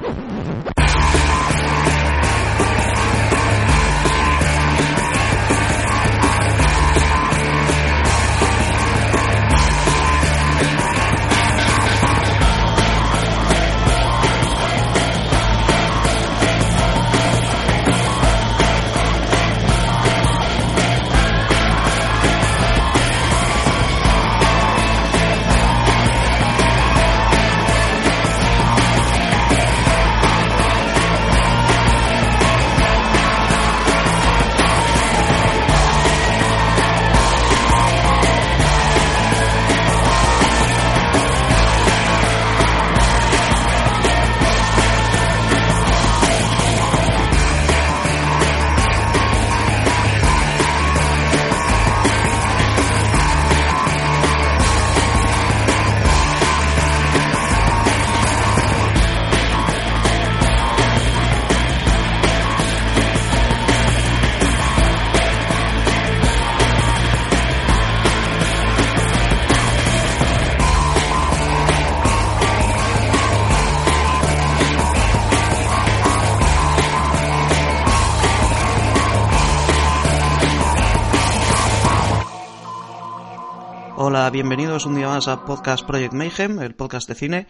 何? Bienvenidos un día más a Podcast Project Mayhem, el podcast de cine.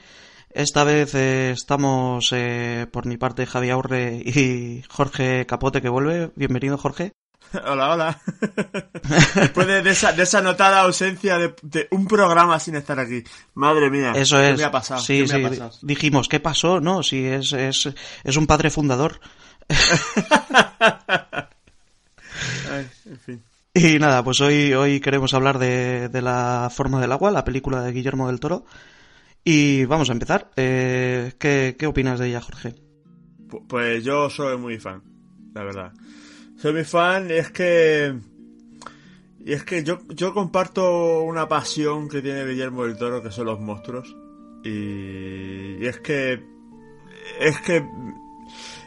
Esta vez eh, estamos eh, por mi parte Javi Aurre y Jorge Capote que vuelve. Bienvenido Jorge. Hola, hola. Después de, esa, de esa notada ausencia de, un programa sin estar aquí. Madre mía. Eso es. ¿Qué me ha pasado? Sí, ¿Qué sí. me ha pasado? Dijimos, ¿qué pasó? No, sí, es, es, es un padre fundador. Ay, en fin. Y nada, pues hoy, hoy queremos hablar de, de La forma del agua, la película de Guillermo del Toro. Y vamos a empezar. Eh, ¿qué, ¿Qué opinas de ella, Jorge? Pu- Pues yo soy muy fan, la verdad. Soy muy fan es que... Y es que yo, yo comparto una pasión que tiene Guillermo del Toro, que son los monstruos. Y es que... Es que...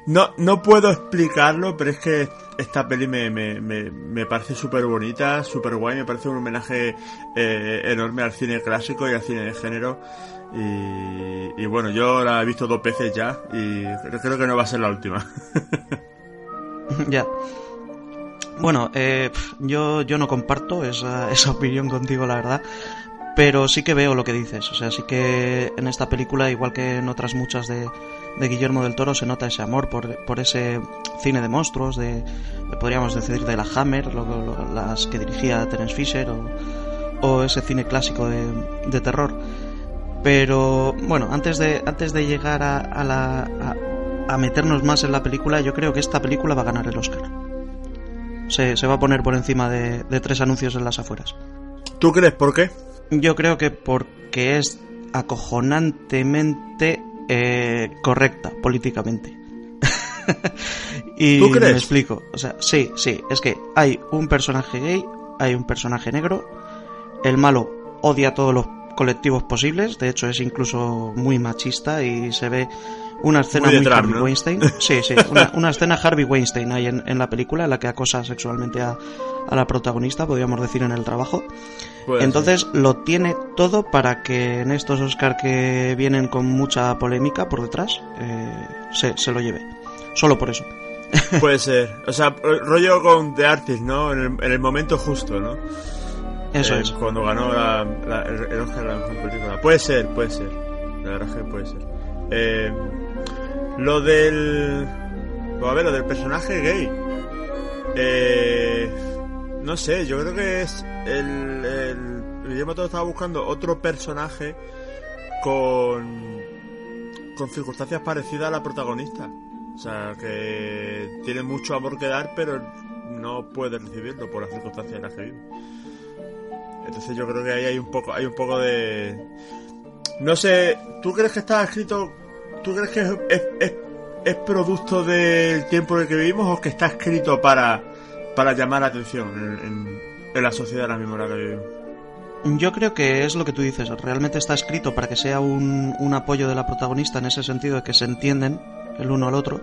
No, no puedo explicarlo, pero es que esta peli me, me, me, me parece súper bonita, súper guay, me parece un homenaje eh, enorme al cine clásico y al cine de género. Y, y bueno, yo la he visto dos veces ya y creo, que no va a ser la última. ya. Bueno, eh, yo, yo no comparto esa, esa opinión contigo, la verdad. Pero sí que veo lo que dices. O sea, sí que en esta película, igual que en otras muchas de, de Guillermo del Toro, se nota ese amor por, por ese cine de monstruos, de, podríamos decir, de la Hammer, lo- lo- las que dirigía Terence Fisher, o, o ese cine clásico de, de terror. Pero bueno, antes de, antes de llegar a, a la, a, a meternos más en la película, yo creo que esta película va a ganar el Oscar. Se, se va a poner por encima de, de tres anuncios en las afueras. ¿Tú crees por qué? Yo creo que porque es acojonantemente eh, correcta políticamente. y ¿Tú crees? me explico. O sea, sí, sí. Es que hay un personaje gay, hay un personaje negro. El malo odia a todos los colectivos posibles. De hecho, es incluso muy machista y se ve una escena Muy muy, de Trump, Harvey ¿no? Weinstein. Sí, sí. Una, una escena Harvey Weinstein hay en, en la película en la que acosa sexualmente a, a la protagonista, podríamos decir, en el trabajo. Pues, Entonces lo tiene todo para que en estos Oscar que vienen con mucha polémica por detrás eh, se, se lo lleve. Solo por eso. Puede ser. O sea, ro- rollo con The Artist, ¿no? En el, en el momento justo, ¿no? Eso Eh, es. Cuando ganó la, la- el, Oscar la mejor película. Puede ser, puede ser. La verdad es que puede ser. Eh, lo del. pues a ver, lo del personaje gay. Eh, no sé, yo creo que es el. el Guillermo Toro estaba buscando otro personaje con. con circunstancias parecidas a la protagonista. O sea, que tiene mucho amor que dar, pero no puede recibirlo por las circunstancias en las que vive. Entonces yo creo que ahí hay un poco, hay un poco de... No sé, ¿tú crees que está escrito, tú crees que es- es producto del tiempo en el que vivimos o que está escrito para, para llamar la atención en, la sociedad ahora mismo en la que vivimos? Yo creo que es lo que tú dices. Realmente está escrito para que sea un, apoyo de la protagonista en ese sentido de que se entienden el uno al otro,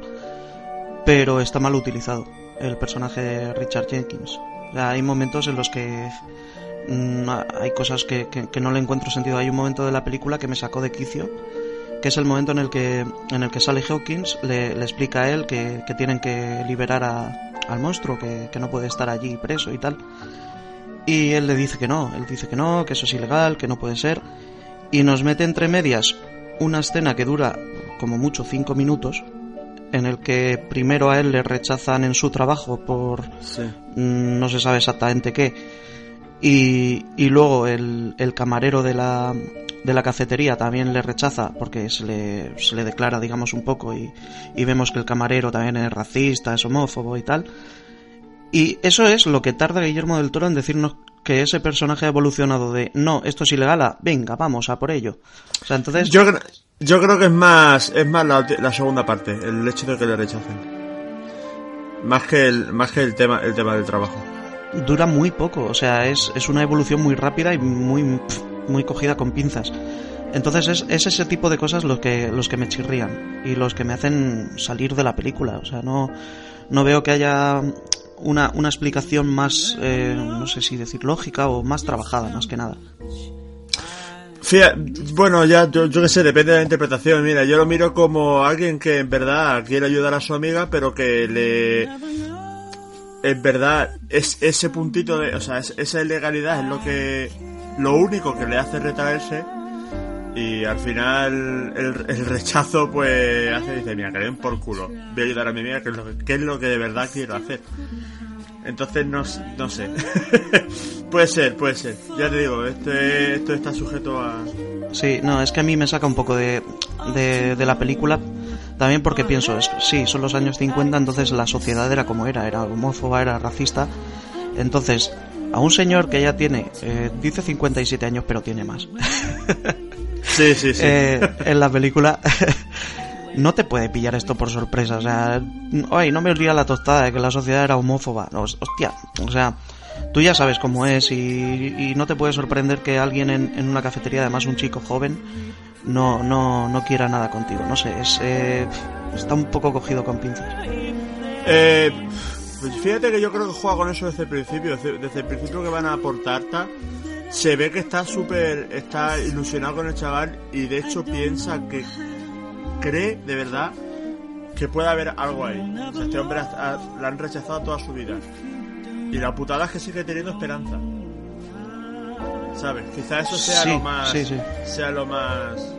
pero está mal utilizado el personaje de Richard Jenkins. Hay momentos en los que mm, hay cosas que, no le encuentro sentido. Hay un momento de la película que me sacó de quicio, que es el momento en el que, en Sally Hawkins le, explica a él que tienen que liberar a, al monstruo, que, que no puede estar allí preso y tal. Y él le dice que no, él dice que no, que eso es ilegal, que no puede ser. Y nos mete entre medias una escena que dura como mucho cinco minutos, en el que primero a él le rechazan en su trabajo por Sí. mm, no se sabe exactamente qué. Y, luego el, camarero de la, de la cafetería también le rechaza porque se le, se le declara, digamos, un poco y, y vemos que el camarero también es racista, es homófobo y tal. Y eso es lo que tarda Guillermo del Toro en decirnos que ese personaje ha evolucionado de no, esto es ilegal a venga, vamos a por ello. O sea, entonces... Yo, yo creo que es más, es más la, segunda parte, el hecho de que le rechacen. Más que más que el tema, el tema del trabajo. Dura muy poco, o sea, es, es una evolución muy rápida y muy, muy cogida con pinzas. Entonces es, es ese tipo de cosas los que, los que me chirrían y los que me hacen salir de la película. O sea, no, no veo que haya una, una explicación más, eh, no sé si decir lógica o más trabajada, más que nada. Fíjate, bueno, ya, yo, yo qué sé, depende de la interpretación. Mira, yo lo miro como alguien que en verdad quiere ayudar a su amiga, pero que le. En verdad, es ese puntito de. O sea, es- esa ilegalidad es lo que. Lo único que le hace retraerse. Y al final, el, rechazo, pues, hace, dice, mira, que le den por culo. Voy a ayudar a mi amiga, que es lo que, es lo que de verdad quiero hacer. Entonces no, no sé. puede ser, puede ser. Ya te digo, esto, es- esto está sujeto a... Sí, no, es que a mí me saca un poco de, de, de la película. También porque pienso, es, sí, son los años 50, entonces la sociedad era como era, era homófoba, era racista. Entonces, a un señor que ya tiene, eh, dice 57 años, pero tiene más, Sí, sí, sí. eh, en la película, no te puede pillar esto por sorpresa. O sea, ay, no me olvida la tostada de que la sociedad era homófoba. No, hostia, o sea, tú ya sabes cómo es y, no te puede sorprender que alguien en, una cafetería, además un chico joven, no, no, no quiera nada contigo. No sé, es, eh, está un poco cogido con pinzas. Eh, pues fíjate que yo creo que juega con eso desde el principio. Desde, el principio que van a por Tarta, se ve que está súper... Está ilusionado con el chaval y de hecho piensa que... Cree, de verdad, que puede haber algo ahí. Este hombre la han rechazado toda su vida. Y la putada es que sigue teniendo esperanza. ¿Sabes? Quizá eso sea Sí, lo más... sí, sí. Sea lo más...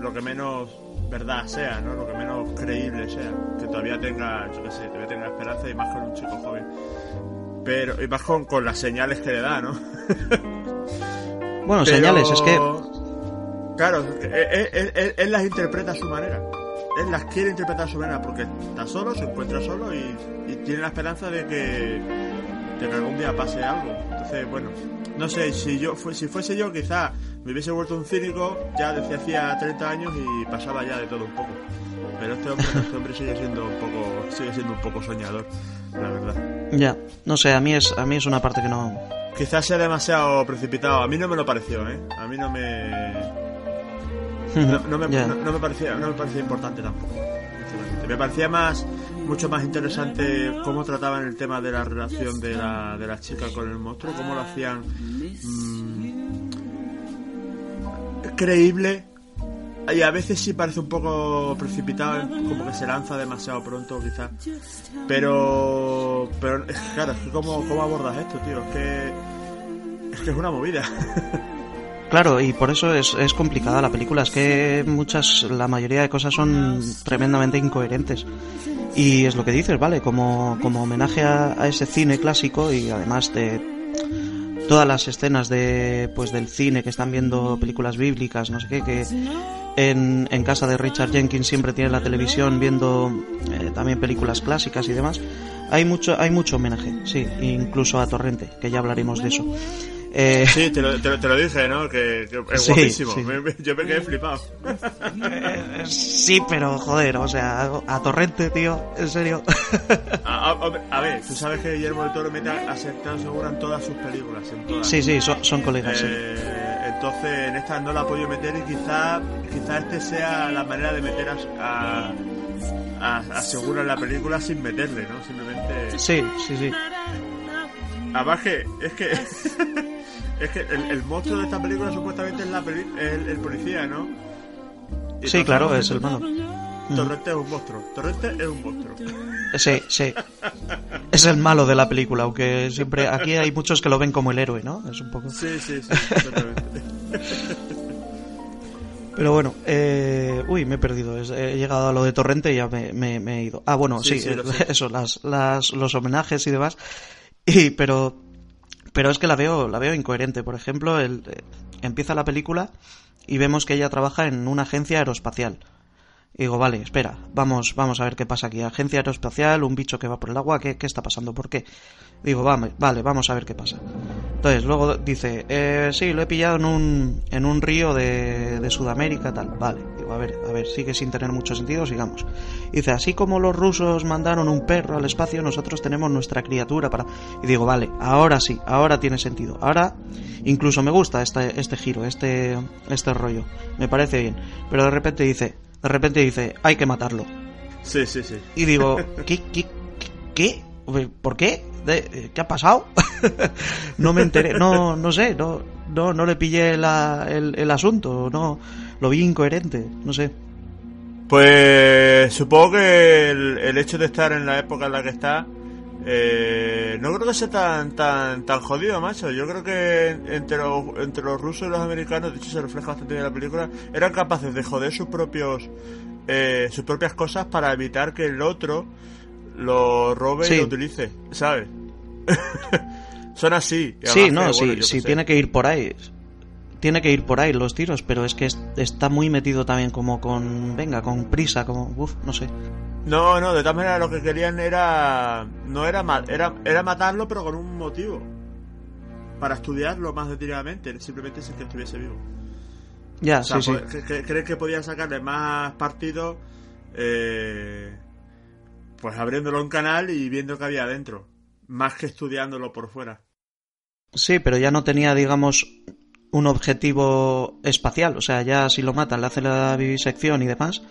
Lo que menos verdad sea, ¿no? Lo que menos creíble sea. Que todavía tenga, yo qué sé, todavía tenga esperanza y más con un chico joven. Pero, y más con, con las señales que le da, ¿no? Bueno, Pero- señales, es que Claro, él, él- él- él las interpreta a su manera. Él las quiere interpretar a su manera porque está solo, se encuentra solo y, y tiene la esperanza de que, de que algún día pase algo. Entonces, bueno, no sé, si yo si fuese yo quizá me hubiese vuelto un cínico ya desde hacía 30 años y pasaba ya de todo un poco. Pero este hombre, este hombre sigue siendo un poco, sigue siendo un poco soñador, la verdad. ya, no sé, a mí es, a mí es una parte que no, Quizás sea demasiado precipitado. A mí no me lo pareció, ¿eh? A mí no me, no, no me, Ya. no, no me parecía no me parecía importante tampoco me parecía más mucho más interesante cómo trataban el tema de la relación de la, de la chica con el monstruo cómo lo hacían mm, creíble. Y a veces sí parece un poco precipitado como que se lanza demasiado pronto quizás. Pero pero claro es que cómo, cómo abordas esto tío. Es que es que es una movida Claro, y por eso es, es complicada la película. Es que muchas, la mayoría de cosas son tremendamente incoherentes. Y es lo que dices, ¿vale? Como, como homenaje a, ese cine clásico y además de todas las escenas de pues del cine que están viendo películas bíblicas, no sé qué, que en, en casa de Richard Jenkins siempre tiene la televisión viendo eh, también películas clásicas y demás. Hay mucho, hay mucho homenaje, sí, incluso a Torrente, que ya hablaremos de eso. Eh, Sí, te lo, te lo, te lo dije, ¿no? Que, que es Sí, guapísimo. sí. Me- me- yo me quedé flipado. Eh, Sí, pero joder, o sea, a Torrente, tío, en serio. A, a- hombre, a ver, tú sabes que Guillermo del Toro mete a Sertán Segura en todas sus películas, en todas. Sí, sí, son, son colegas, sí. Eh, entonces, en esta no la ha podido meter y quizá, quizá este sea la manera de meter a, a, a- a Segura en la película sin meterle, ¿no? Simplemente... Sí, sí, sí. Que, es que... es que el, el monstruo de esta película supuestamente es la peli- el, el policía, ¿no? Y Sí, claro, es el malo. Torrente es un monstruo. Torrente es un monstruo. Sí, sí. Es el malo de la película, aunque siempre aquí hay muchos que lo ven como el héroe, ¿no? Es un poco. Sí, sí, sí, totalmente. Pero bueno, eh, uy, me he perdido. He llegado a lo de Torrente y ya me, me- me he ido. Ah, bueno, Sí, sí, sí, lo eh, eso, las, las, los homenajes y demás. Y, pero, pero es que la veo, la veo incoherente. Por ejemplo, el, eh, empieza la película y vemos que ella trabaja en una agencia aeroespacial. Digo, vale, espera, vamos, vamos a ver qué pasa aquí. Agencia aeroespacial, un bicho que va por el agua, ¿qué, qué está pasando? ¿Por qué? Digo, vale, vale, vamos a ver qué pasa. Entonces, luego dice, eh, sí, lo he pillado en un, en un río de, de Sudamérica, tal. Vale, digo, a ver, a ver, sigue sin tener mucho sentido, sigamos. Dice, así como los rusos mandaron un perro al espacio, nosotros tenemos nuestra criatura para... Y digo, vale, ahora sí, ahora tiene sentido. Ahora incluso me gusta este, este giro, este, este rollo. Me parece bien. Pero de repente dice, de repente dice, hay que matarlo. Sí, sí, sí. Y digo, ¿qué? ¿Qué? ¿Qué? ¿Por qué? ¿De- ¿Qué ha pasado? no me enteré, no, no sé, no, no, no le pillé la- el, el asunto, no, lo vi incoherente, no sé. Pues supongo que el, el hecho de estar en la época en la que está, eh, no creo que sea tan tan tan jodido, macho. Yo creo que entre los, entre los rusos y los americanos, de hecho se refleja bastante bien en la película, eran capaces de joder sus propios eh, sus propias cosas para evitar que el otro lo robe Sí. y lo utilice, ¿sabes? Son así. Sí, no, sí, sé. tiene que ir por ahí. Tiene que ir por ahí los tiros, pero es que es- está muy metido también como con, venga, con prisa, como, uff, no sé. No, no, de todas maneras lo que querían era. No era, era era matarlo, pero con un motivo. Para estudiarlo más detenidamente, simplemente sin que estuviese vivo. Ya, O sea, sí, sí. po- que- que- podían sacarle más partido. Eh, pues abriéndolo un canal y viendo qué había adentro. Más que estudiándolo por fuera. Sí, pero ya no tenía, digamos, un objetivo espacial. O sea, ya si lo matan, le hace la vivisección y demás,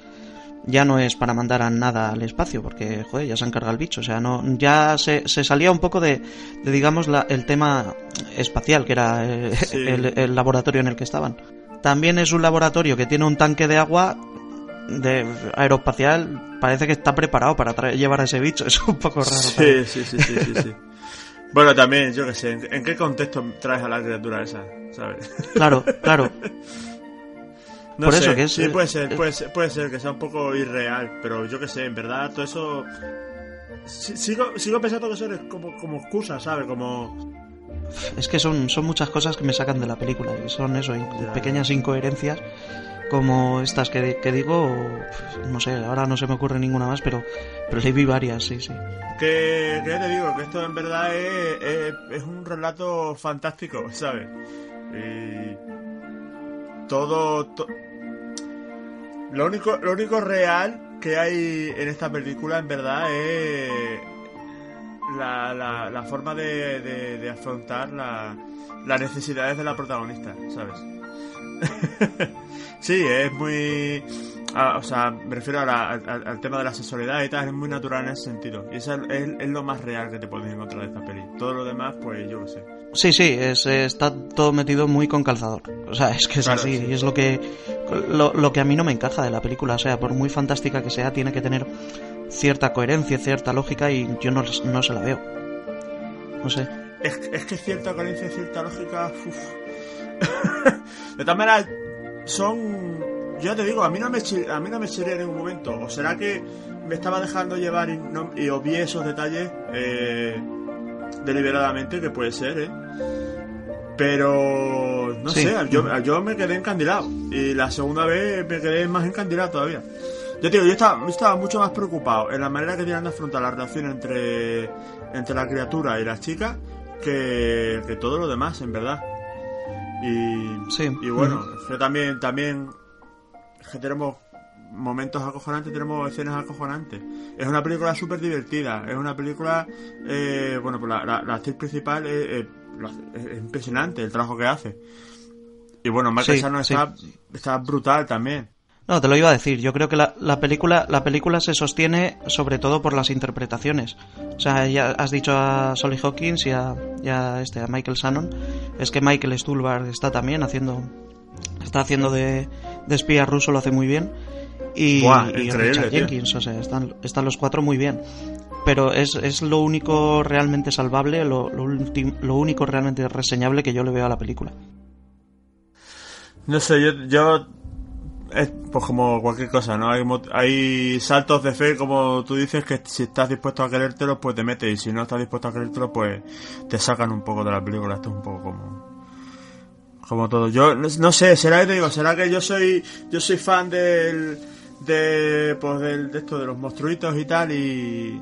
ya no es para mandar a nada al espacio, porque, joder, ya se encarga el bicho. O sea, no, ya se, se salía un poco de, de, digamos, la- el tema espacial, que era eh, Sí. el, el laboratorio en el que estaban. También es un laboratorio que tiene un tanque de agua de aeroespacial. Parece que está preparado para llevar a ese bicho. Es un poco raro. sí, sí, sí, sí, sí. Bueno, también, yo qué sé, ¿en, qué contexto traes a la criatura esa? ¿Sabes? Claro, claro. No Por sé, eso que es- sí, puede ser, es- puede ser, puede ser que sea un poco irreal, pero yo qué sé, en verdad todo eso... si- Sigo, sigo pensando que eso es como, como excusa, ¿sabes? Como... Es que son, son muchas cosas que me sacan de la película y son eso, Ya. pequeñas incoherencias como estas que, que digo, pf, no sé, ahora no se me ocurre ninguna más, pero, pero sí vi varias, sí, sí. Que, ya te digo, que esto en verdad es, es, un relato fantástico, ¿sabes? Y... Todo... to- Lo único, lo único real que hay en esta película en verdad es la, la, la forma de, de, de afrontar la, las necesidades de la protagonista, ¿sabes? sí, es muy... o sea, me refiero a la- al, al tema de la sexualidad y tal, es muy natural en ese sentido. Y eso es, es lo más real que te puedes encontrar de esta peli. Todo lo demás, pues yo qué sé. Sí, sí, es, está todo metido muy con calzador. O sea, es que es Claro, así, sí. y es lo que, lo, lo que a mí no me encaja de la película. O sea, por muy fantástica que sea, tiene que tener cierta coherencia, cierta lógica y yo no, no se la veo. No sé. Es, es que cierta coherencia, cierta lógica. uf. de todas maneras, son. Yo ya te digo, a mí no me a mí no me chirría en ningún momento. ¿O será que me estaba dejando llevar y, no, y obvié esos detalles eh, deliberadamente? Que puede ser, ¿eh? Pero. No Sí. sé, yo, yo me quedé encandilado. Y la segunda vez me quedé más encandilado todavía. Yo te digo, yo estaba, yo estaba mucho más preocupado en la manera que tienen de afrontar la relación entre, entre la criatura y las chicas que, que todo lo demás, en verdad. Y, Sí. y bueno, que también, también es que tenemos momentos acojonantes, tenemos escenas acojonantes. Es una película súper divertida, es una película, eh, bueno, pues la, la- la actriz principal es, es- es impresionante el trabajo que hace. Y bueno, Michael Sí, sí. está, está brutal también. No, te lo iba a decir. Yo creo que la, la película la película se sostiene sobre todo por las interpretaciones. O sea, ya has dicho a Solly Hawkins y a, y a este a Michael Shannon. Es que Michael Stuhlbarg está también haciendo está haciendo de, de espía ruso lo hace muy bien. Y, Buah, y Richard tío. Jenkins, o sea, están, están los cuatro muy bien. Pero es, es lo único realmente salvable, lo, lo, lo único realmente reseñable que yo le veo a la película. No sé, yo, yo es pues como cualquier cosa, ¿no? Hay, hay saltos de fe, como tú dices, que si estás dispuesto a querértelo, pues te metes, y si no estás dispuesto a querértelo, pues te sacan un poco de la película. Esto es un poco como como todo. Yo no, sé, será que digo, será que yo soy yo soy fan del de pues del, de esto de los monstruitos y tal y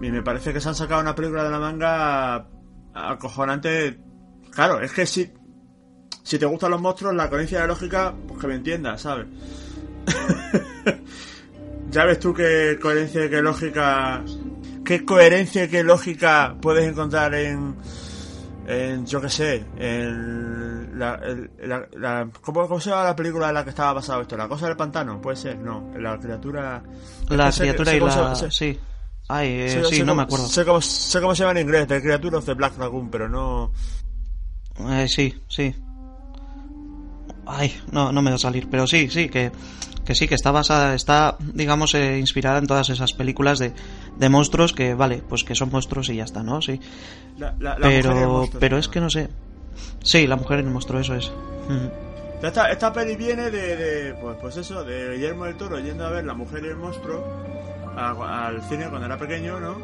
me parece que se han sacado una película de la manga acojonante. Claro, es que si si te gustan los monstruos, la coherencia de la lógica, pues que me entiendas, ¿sabes? ya ves tú qué coherencia y qué lógica. ¿Qué coherencia y qué lógica puedes encontrar en. en yo qué sé, en. La, el- la- la- ¿cómo, cómo se llama la película en la que estaba basado esto? ¿La cosa del pantano? Puede ser, no. La criatura. La Sé- criatura sé y se- la... sé- Sí. Ay, eh, sé- sí, no cómo- me acuerdo. Sé cómo, sé cómo se llama en inglés, The Creature of the Black Lagoon, pero no. Eh, sí, sí. Ay, no, no me va a salir, pero sí, sí, que, que sí, que está basada, está, digamos, eh, inspirada en todas esas películas de, de monstruos que, vale, pues que son monstruos y ya está, ¿no? Sí. La, la- la Pero, monstruo, pero ¿no? es que no sé. Sí, la mujer en el monstruo, eso es. Esta, esta peli viene de, de, pues, pues eso, de Guillermo del Toro yendo a ver La Mujer y el Monstruo a- al cine cuando era pequeño, ¿no?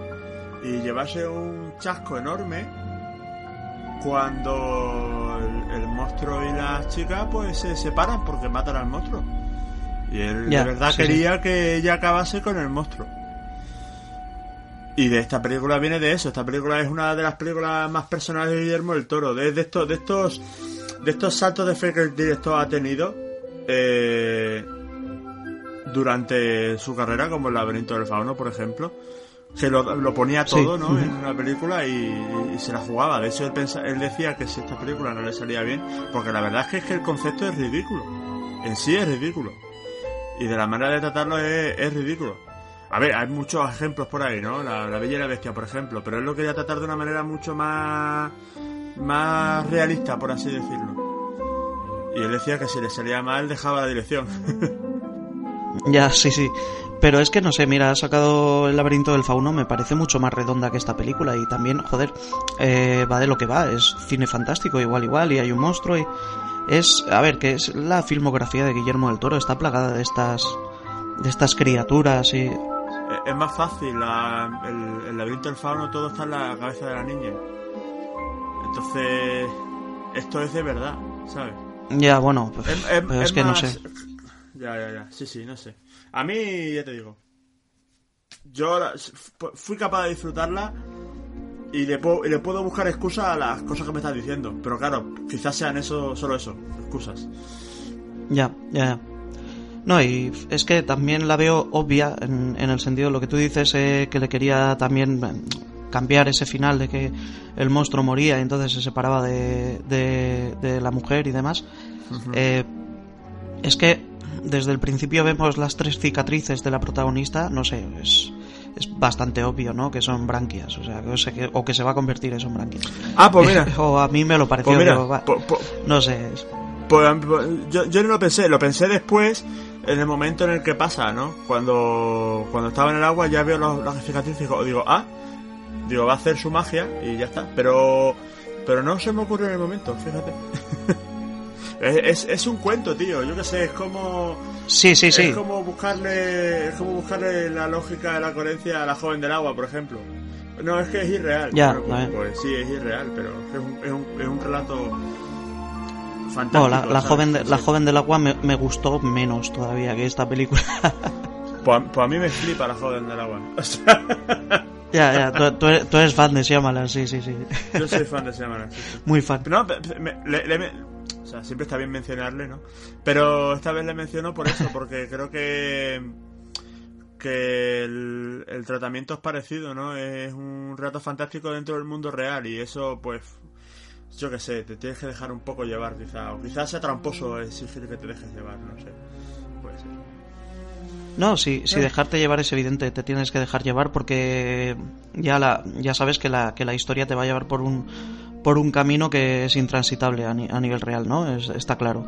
Y llevarse un chasco enorme cuando monstruo y la chica pues se separan porque matan al monstruo. Y él de verdad sí, quería que ella acabase con el monstruo. Y de esta película viene de eso. Esta película es una de las películas más personales de Guillermo del Toro. De, de estos, de estos, de estos saltos de fe que el director ha tenido eh, durante su carrera, como el laberinto del fauno, por ejemplo. Que lo, lo ponía Sí. todo, ¿no? En una película y, y se la jugaba. De hecho, él, pensa- él decía que si esta película no le salía bien, porque la verdad es que, es que el concepto es ridículo. En sí es ridículo. Y de la manera de tratarlo es, es ridículo. A ver, hay muchos ejemplos por ahí, ¿no? La, la Bella y la Bestia, por ejemplo. Pero él lo quería tratar de una manera mucho más. más realista, por así decirlo. Y él decía que si le salía mal, dejaba la dirección. Ya, sí, sí. Pero es que no sé, mira, ha sacado el laberinto del fauno, me parece mucho más redonda que esta película y también, joder, eh, va de lo que va, es cine fantástico, igual, igual, y hay un monstruo y es, a ver, que es la filmografía de Guillermo del Toro, está plagada de estas, de estas criaturas y... Es- es más fácil, la- el, el laberinto del fauno todo está en la cabeza de la niña. Entonces, esto es de verdad, ¿sabes? Ya, bueno, pues, Es, es- pero es es que no sé. Ya, ya, ya. Sí, sí, no sé. A mí, ya te digo. Yo fui capaz de disfrutarla y le, puedo, y le puedo buscar excusas a las cosas que me estás diciendo. Pero claro, quizás sean eso, solo eso, excusas. Ya, ya, ya. No, y es que también la veo obvia en, en el sentido de lo que tú dices, eh, que le quería también eh, cambiar ese final de que el monstruo moría y entonces se separaba de, de, de la mujer y demás. Eh, es que desde el principio vemos las tres cicatrices de la protagonista, no sé, es, es bastante obvio, ¿no? Que son branquias, o sea, que, o, sea, que, o que se va a convertir eso en branquias. Ah, pues mira. o a mí me lo pareció, Pues mira, digo, va, po- po- no sé, es- Pues, pues, yo, yo no lo pensé, lo pensé después, en el momento en el que pasa, ¿no? Cuando, cuando estaba en el agua ya veo los- las cicatrices y digo, digo, ah, digo, va a hacer su magia y ya está. Pero, pero no se me ocurrió en el momento, fíjate. es, es, es un cuento, tío, yo qué sé, es como... Sí, sí, sí. Es como buscarle, es como buscarle la lógica, la coherencia a la joven del agua, por ejemplo. No, es que es irreal. Ya, ver. pues, pues sí, es irreal, pero es un, es un, es un relato fantástico. No, la, la joven, de- la joven del agua me, me gustó menos todavía que esta película. Pues, a- pues a mí me flipa la joven del agua. O sea, ya, ya, tú, tú eres, tú eres fan de Shyamalan, sí, sí, sí. yo soy fan de Shyamalan. sí, sí. Muy fan. No, me- le- sea, siempre está bien mencionarle, ¿no? Pero esta vez le menciono por eso, porque creo que que el, el tratamiento es parecido, ¿no? Es un relato fantástico dentro del mundo real y eso, pues, yo qué sé, te tienes que dejar un poco llevar, quizá. O quizás sea tramposo exigir que te dejes llevar, no sé. Puede ser. No, si, si dejarte llevar es evidente, te tienes que dejar llevar porque ya la, ya sabes que la, que la historia te va a llevar por un, por un camino que es intransitable a, ni- a nivel real, ¿no? Es- está claro.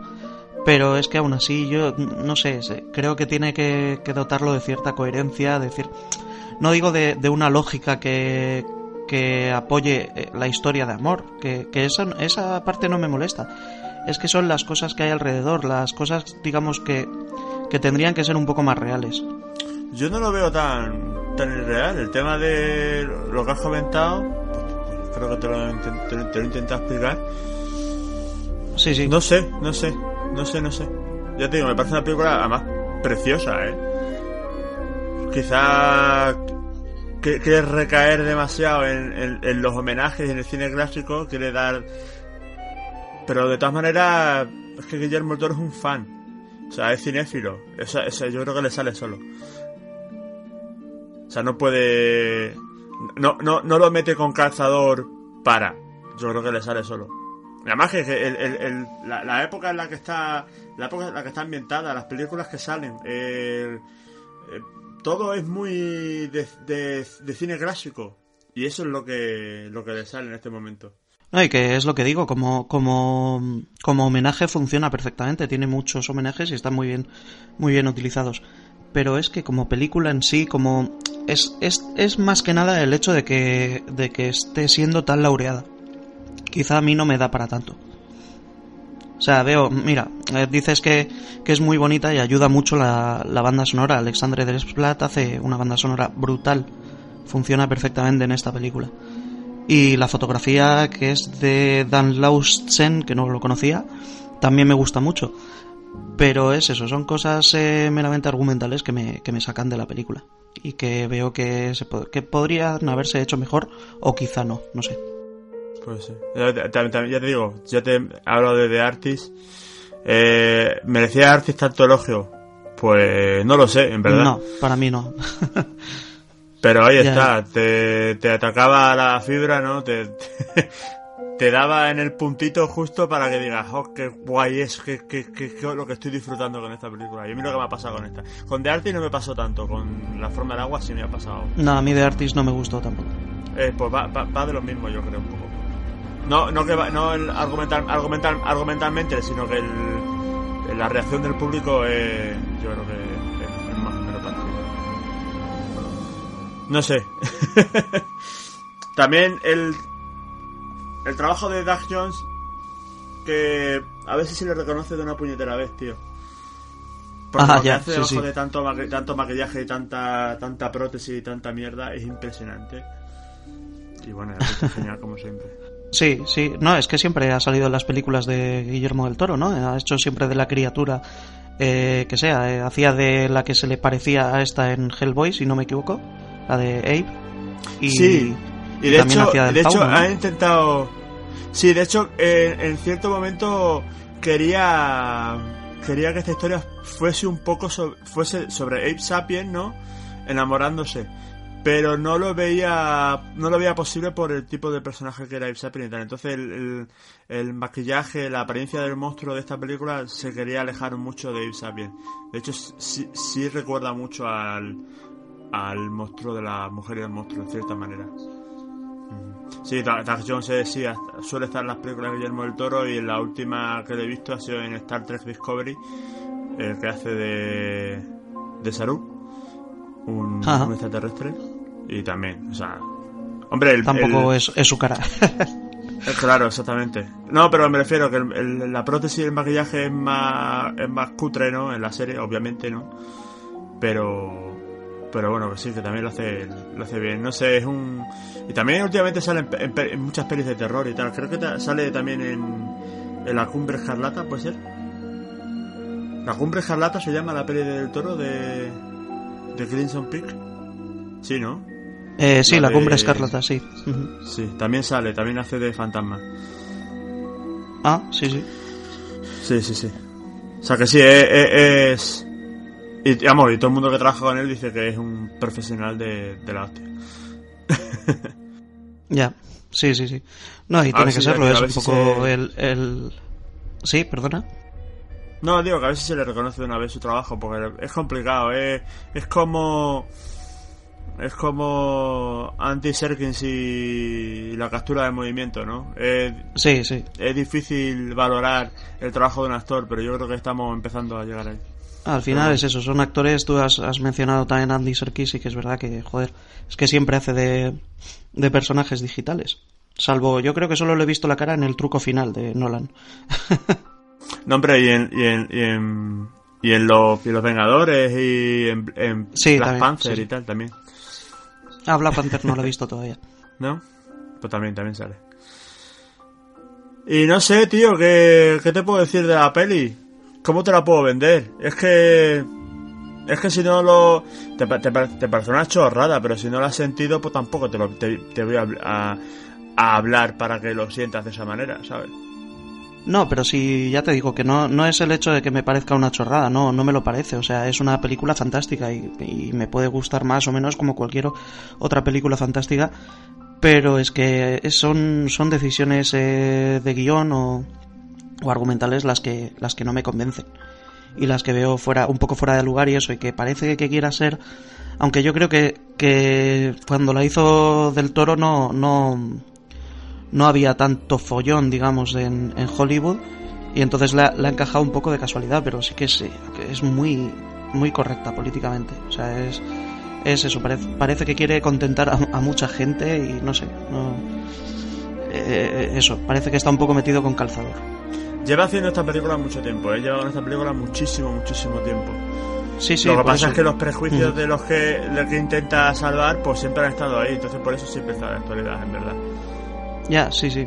pero es que aún así yo no sé, creo que tiene que, dotarlo de cierta coherencia, decir, no digo de, una lógica que, apoye eh, la historia de amor, que, que esa, esa parte no me molesta, es que son las cosas que hay alrededor, las cosas, digamos, que, que tendrían que ser un poco más reales. Yo no lo veo tan, tan irreal, el tema de lo que has comentado, creo que te lo, te, te lo he intentado explicar. Sí, sí. No sé, no sé. No sé, no sé. Ya te digo, me parece una película además preciosa, ¿eh? Quizá quiere recaer demasiado en, los homenajes en el cine clásico, quiere dar... Pero de todas maneras, es que Guillermo Toro es un fan. O sea, es cinéfilo. Eso, yo creo que le sale solo. O sea, no puede... No, no, no lo mete con calzador para. Yo creo que le sale solo. Además que el, la, época en la que está la época en la que está ambientada, las películas que salen, eh, todo es muy de, cine clásico y eso es lo que lo que le sale en este momento. No, y que es lo que digo, como, como, como homenaje funciona perfectamente, tiene muchos homenajes y están muy bien, muy bien utilizados. Pero es que como película en sí, como es, es, es más que nada el hecho de que, de que esté siendo tan laureada quizá a mí no me da para tanto. O sea, veo, mira, eh, dices que, es muy bonita y ayuda mucho la, banda sonora. Alexandre Desplat hace una banda sonora brutal. Funciona perfectamente en esta película. Y la fotografía, que es de Dan Laustsen, que no lo conocía, también me gusta mucho. Pero es eso, son cosas eh, meramente argumentales que me, que me sacan de la película. Y que veo que, se, que podrían haberse hecho mejor, o quizá no, no sé. Pues sí. Ya, te digo, ya te hablo de The Artist. Eh, ¿Merecía Artist tanto elogio? Pues no lo sé, en verdad. No, para mí no. Pero ahí está, te, te, atacaba la fibra, ¿no? Te, te, daba en el puntito justo para que digas, oh, qué guay es, qué, qué, qué, lo que estoy disfrutando con esta película. Y a mí lo que me ha pasado con esta. Con The Artist no me pasó tanto, con La Forma del Agua sí me ha pasado. No, a mí The Artist no me gustó tampoco. Eh, pues va, va, va de lo mismo, yo creo, un poco. No, no que no el argumental, argumental, argumentalmente, sino que el, la reacción del público es, yo creo que es, más o menos No sé. También el el trabajo de Doug Jones que a veces se le reconoce de una puñetera vez, tío. Porque lo que hace debajo de tanto, tanto maquillaje y tanta, tanta prótesis y tanta mierda es impresionante. Y bueno, es genial como siempre. Sí, sí, no, es que siempre ha salido en las películas de Guillermo del Toro, ¿no? Ha hecho siempre de la criatura eh, que sea, eh, hacía de la que se le parecía a esta en Hellboy, si no me equivoco, la de Abe. Y, sí, y de hecho, de hecho ha intentado... Sí, de hecho, eh, en cierto momento quería quería que esta historia fuese un poco fuese sobre Abe Sapien, ¿no? Enamorándose pero no lo veía no lo veía posible por el tipo de personaje que era Yves Sapien y tal. Entonces el, el, maquillaje, la apariencia del monstruo de esta película se quería alejar mucho de Yves Sapien. De hecho sí, sí recuerda mucho al, al monstruo de la mujer y el monstruo en cierta manera. Sí, Doug Jones sí, suele estar en las películas de Guillermo del Toro y la última que le he visto ha sido en Star Trek Discovery, el que hace de, de Saru un, extraterrestre. Y también, o sea. Hombre, el, Tampoco Es, es, su cara. claro, exactamente. No, pero me refiero que la prótesis y el maquillaje es más, es más cutre, ¿no? En la serie, obviamente, ¿no? Pero. Pero bueno, que sí, que también lo hace, lo hace bien. No sé, es un. Y también últimamente sale en, muchas pelis de terror y tal. Creo que sale también en, en La Cumbre Escarlata, ¿puede ser? La Cumbre Escarlata se llama la peli del toro de de Crimson Peak? Sí, ¿no? Eh, sí, la, cumbre escarlata, sí. Sí, también sale, también hace de fantasma. Ah, sí, sí. Sí, sí, sí. O sea que sí, eh, eh, es... y, digamos, y todo el mundo que trabaja con él dice que es un profesional de, la hostia. ya, sí, sí, sí. No, y tiene que serlo, es un poco el, el... Sí, perdona. No, digo que a si se le reconoce de una vez su trabajo, porque es complicado, es, es como... es como Andy Serkins y la captura de movimiento, ¿no? Es, Sí, sí. es difícil valorar el trabajo de un actor, pero yo creo que estamos empezando a llegar ahí. Al final es eso, son actores, tú has, has mencionado también a Andy Serkis y que es verdad que, joder, es que siempre hace de, de personajes digitales. Salvo, yo creo que solo le he visto la cara en el truco final de Nolan. No, hombre, y en, y en, y en, y en los, y los Vengadores y en, en Sí, Black también, Panther sí. y tal también, Ah, Black Panther no lo he visto todavía. ¿no? Pues también, también sale. Y no sé, tío, ¿qué, qué te puedo decir de la peli? ¿Cómo te la puedo vender? Es que... Es que si no lo... Te, pa- te, pa- te parece una chorrada, pero si no lo has sentido, pues tampoco te, lo, te, voy a, a, a hablar para que lo sientas de esa manera, ¿sabes? No, pero sí, ya te digo que no, no es el hecho de que me parezca una chorrada, no, no me lo parece. O sea, es una película fantástica y, y me puede gustar más o menos como cualquier otra película fantástica, pero es que son, son decisiones eh, de guion o, o argumentales las que, las que no me convencen y las que veo fuera, un poco fuera de lugar y eso, y que parece que quiera ser, aunque yo creo que, que cuando la hizo del toro no, no, no había tanto follón, digamos, en, en Hollywood y entonces la, ha encajado un poco de casualidad, pero sí que es, es muy, muy correcta políticamente. O sea, es, es eso, parece, parece que quiere contentar a, mucha gente y no sé, no, eh, eso, parece que está un poco metido con calzador. Lleva haciendo esta película mucho tiempo, ¿eh? Lleva con esta película muchísimo, muchísimo tiempo. Sí, sí, Lo que pasa eso. es que los prejuicios Mm. de los que, de que intenta salvar, pues siempre han estado ahí. Entonces por eso siempre está de actualidad, en verdad. Ya, sí, sí.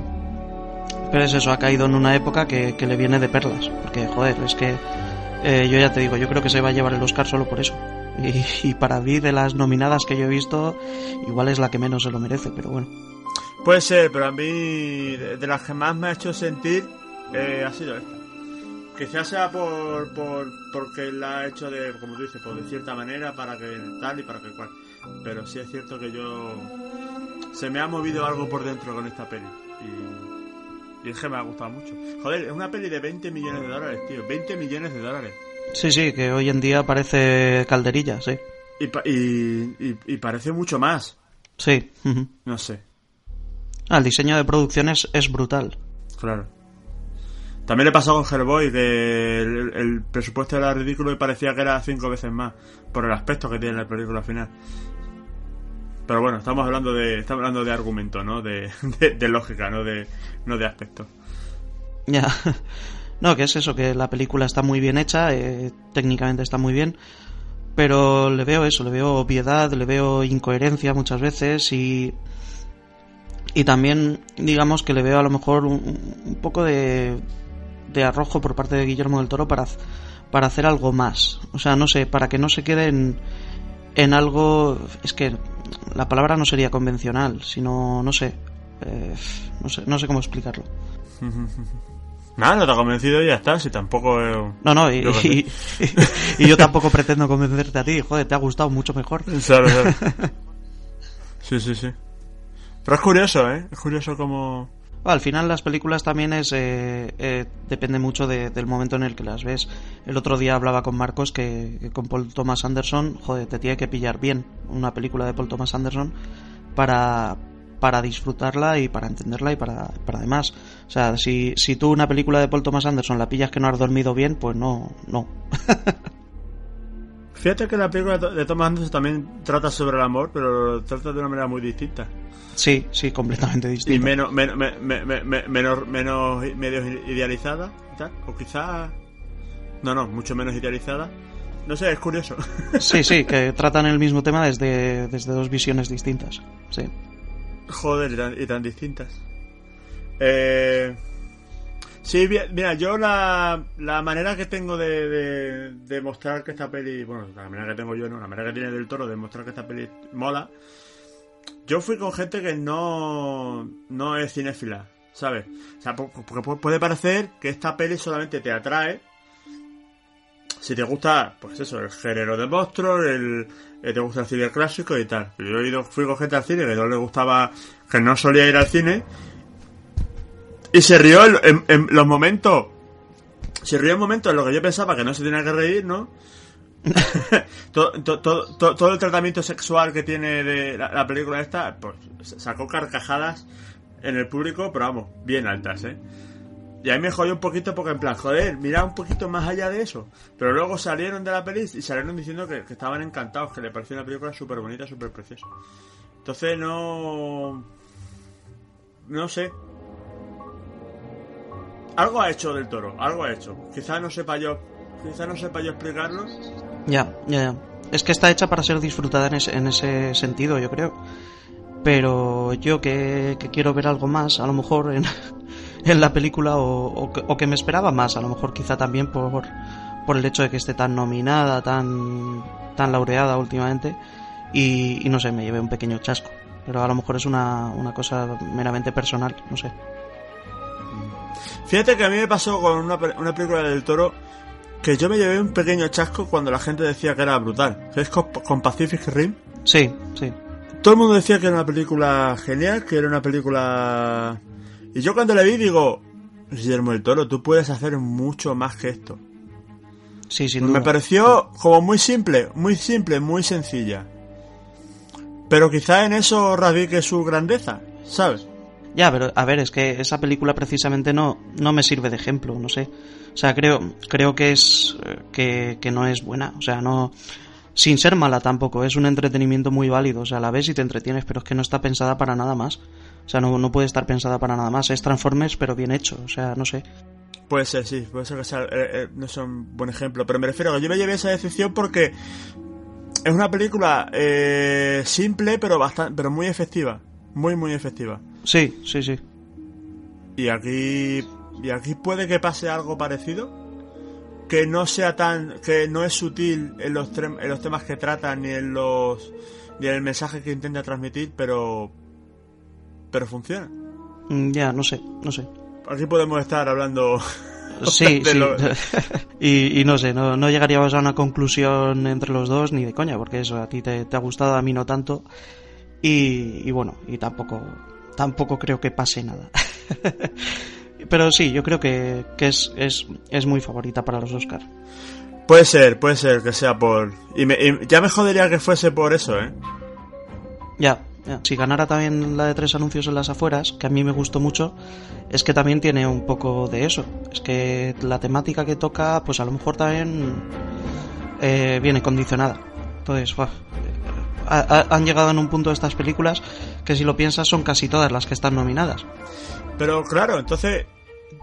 Pero es eso, ha caído en una época que, que le viene de perlas. Porque, joder, es que eh, yo ya te digo, yo creo que se va a llevar el Oscar solo por eso. Y, y para mí, de las nominadas que yo he visto, igual es la que menos se lo merece, pero bueno. Puede ser, pero a mí de las que más me ha hecho sentir eh, ha sido esta. Quizás sea por, por porque la ha hecho de, como tú dices, pues de cierta manera para que tal y para que cual. Pero sí es cierto que yo se me ha movido algo por dentro con esta peli y, y es que me ha gustado mucho. Joder, es una peli de 20 millones de dólares, tío, 20 millones de dólares. Sí, sí, que hoy en día parece calderilla, sí. Y, pa- y, y, y parece mucho más, Sí. no sé. Ah, el diseño de producción es, es brutal. Claro. También le pasó con Hellboy, que el, presupuesto era ridículo y parecía que era cinco veces más, por el aspecto que tiene la película final. Pero bueno, estamos hablando de estamos hablando de argumento, ¿no? De, de, lógica, no de no de aspecto. Ya. No, que es eso, que la película está muy bien hecha, eh, técnicamente está muy bien, pero le veo eso, le veo obviedad, le veo incoherencia muchas veces y. Y también, digamos que le veo a lo mejor un poco de, de arrojo por parte de Guillermo del Toro para, para hacer algo más. O sea, no sé, para que no se quede en, en algo. Es que la palabra no sería convencional, sino, no sé. eh, no sé, no sé cómo explicarlo. Nada, no te ha convencido y ya está, si tampoco... eh, No, no, y, yo y yo tampoco pretendo convencerte a ti. Joder, te ha gustado mucho mejor. Claro, claro. Sí, sí, sí. Pero es curioso, ¿eh? Es curioso como... Al final las películas también es eh, eh, depende mucho de- del momento en el que las ves. El otro día hablaba con Marcos que, con Paul Thomas Anderson, joder, te tiene que pillar bien una película de Paul Thomas Anderson para para disfrutarla y para entenderla y para, para demás. O sea, si, si tú una película de Paul Thomas Anderson la pillas que no has dormido bien, pues no, no. Fíjate que la película de Thomas Anderson también trata sobre el amor, pero lo trata de una manera muy distinta. Sí, sí, completamente Y distinto. menos, menos, me- me- me- me- menos, menos medio idealizada y tal. O quizás... No, no, mucho menos idealizada. No sé, es curioso. Sí, sí, que tratan el mismo tema desde, desde dos visiones distintas. Sí. Joder, y tan, y tan distintas. Eh... Sí, mira, yo la, la manera que tengo de, de, mostrar que esta peli, bueno, la manera que tengo yo, no, la manera que tiene del toro de mostrar que esta peli mola, yo fui con gente que no, no es cinéfila, ¿sabes? O sea, po- porque pu- puede parecer que esta peli solamente te atrae si te gusta, pues eso, el género de monstruos, el, eh, te gusta el cine clásico y tal. Yo he ido, fui con gente al cine que no le gustaba, que no solía ir al cine y se rió en, los momentos. Se rió en momentos en los que yo pensaba que no se tenía que reír, ¿no? todo, to- to- to- todo el tratamiento sexual que tiene de la, la película esta, pues sacó carcajadas en el público, pero vamos, bien altas, ¿eh? Y a mí me jodió un poquito porque en plan, joder, mira un poquito más allá de eso. Pero luego salieron de la peli y salieron diciendo que, que estaban encantados, que le pareció una película súper bonita, súper preciosa. Entonces no... No sé. Algo ha hecho del toro, algo ha hecho. Quizás no sepa yo, quizás no sepa yo explicarlo. Ya, ya, ya. Es que está hecha para ser disfrutada en ese, en ese sentido, yo creo. Pero yo que, quiero ver algo más, a lo mejor en, en la película, o, o que, me esperaba más, a lo mejor quizá también por, por el hecho de que esté tan nominada, tan, tan laureada últimamente, y, y no sé, me llevé un pequeño chasco. Pero a lo mejor es una, una cosa meramente personal, no sé. Fíjate que a mí me pasó con una, una película del toro que yo me llevé un pequeño chasco cuando la gente decía que era brutal. Es con, con Pacific Rim. Sí, sí. Todo el mundo decía que era una película genial, que era una película... Y yo cuando la vi digo, Guillermo del Toro, tú puedes hacer mucho más que esto. Sí, sin Me pareció como muy simple, muy simple, muy sencilla. Pero quizá en eso radique su grandeza, ¿sabes? Ya, pero a ver, es que esa película precisamente no, no me sirve de ejemplo, no sé. O sea, creo, creo que es eh, que, que no es buena. O sea, no. Sin ser mala tampoco, es un entretenimiento muy válido. O sea, la ves y te entretienes, pero es que no está pensada para nada más. O sea, no, no puede estar pensada para nada más. Es Transformers, pero bien hecho. O sea, no sé. Puede ser, sí, puede ser que sea, eh, eh, no sea un buen ejemplo, pero me refiero a que yo me llevé esa decepción porque es una película eh, simple pero bastante, pero muy efectiva, muy muy efectiva. Sí, sí, sí. Y aquí y aquí puede que pase algo parecido, que no sea tan, que no es sutil en los en los temas que trata ni en los ni en el mensaje que intenta transmitir, pero pero funciona. Mm, Ya, no sé, no sé. Aquí podemos estar hablando Sí, sí. lo- y, y no sé, no, no llegaríamos a una conclusión entre los dos ni de coña, porque eso a ti te, te ha gustado, a mí no tanto. Y, y bueno, y tampoco, tampoco creo que pase nada. Pero sí, yo creo que, que es, es, es muy favorita para los Oscars. Puede ser, puede ser que sea por... Y, me- y ya me jodería que fuese por eso, ¿eh? Ya, ya. Si ganara también la de tres anuncios en las afueras, que a mí me gustó mucho, es que también tiene un poco de eso. Es que la temática que toca, pues a lo mejor también eh, viene condicionada. Entonces, buah, ha- ha- han llegado en un punto de estas películas que si lo piensas son casi todas las que están nominadas. Pero claro, entonces,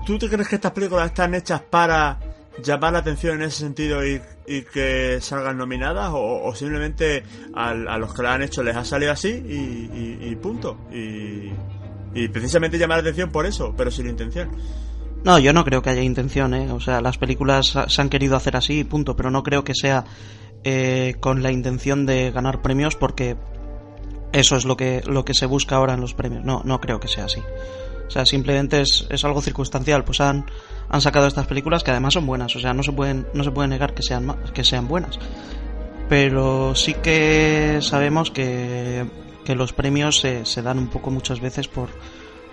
¿tú te crees que estas películas están hechas para llamar la atención en ese sentido y, y que salgan nominadas? ¿O, o simplemente a, los que la han hecho les ha salido así y, y- y punto? Y, y precisamente llamar la atención por eso, pero sin intención. No, yo no creo que haya intención, ¿eh? O sea, las películas se han querido hacer así, y punto, pero no creo que sea eh, con la intención de ganar premios porque eso es lo que, lo que se busca ahora en los premios. No, no creo que sea así. O sea, simplemente es, es algo circunstancial. Pues han, han sacado estas películas que además son buenas. O sea, no se pueden, no se puede negar que sean, que sean buenas. Pero sí que sabemos que, que los premios se, se dan un poco muchas veces por,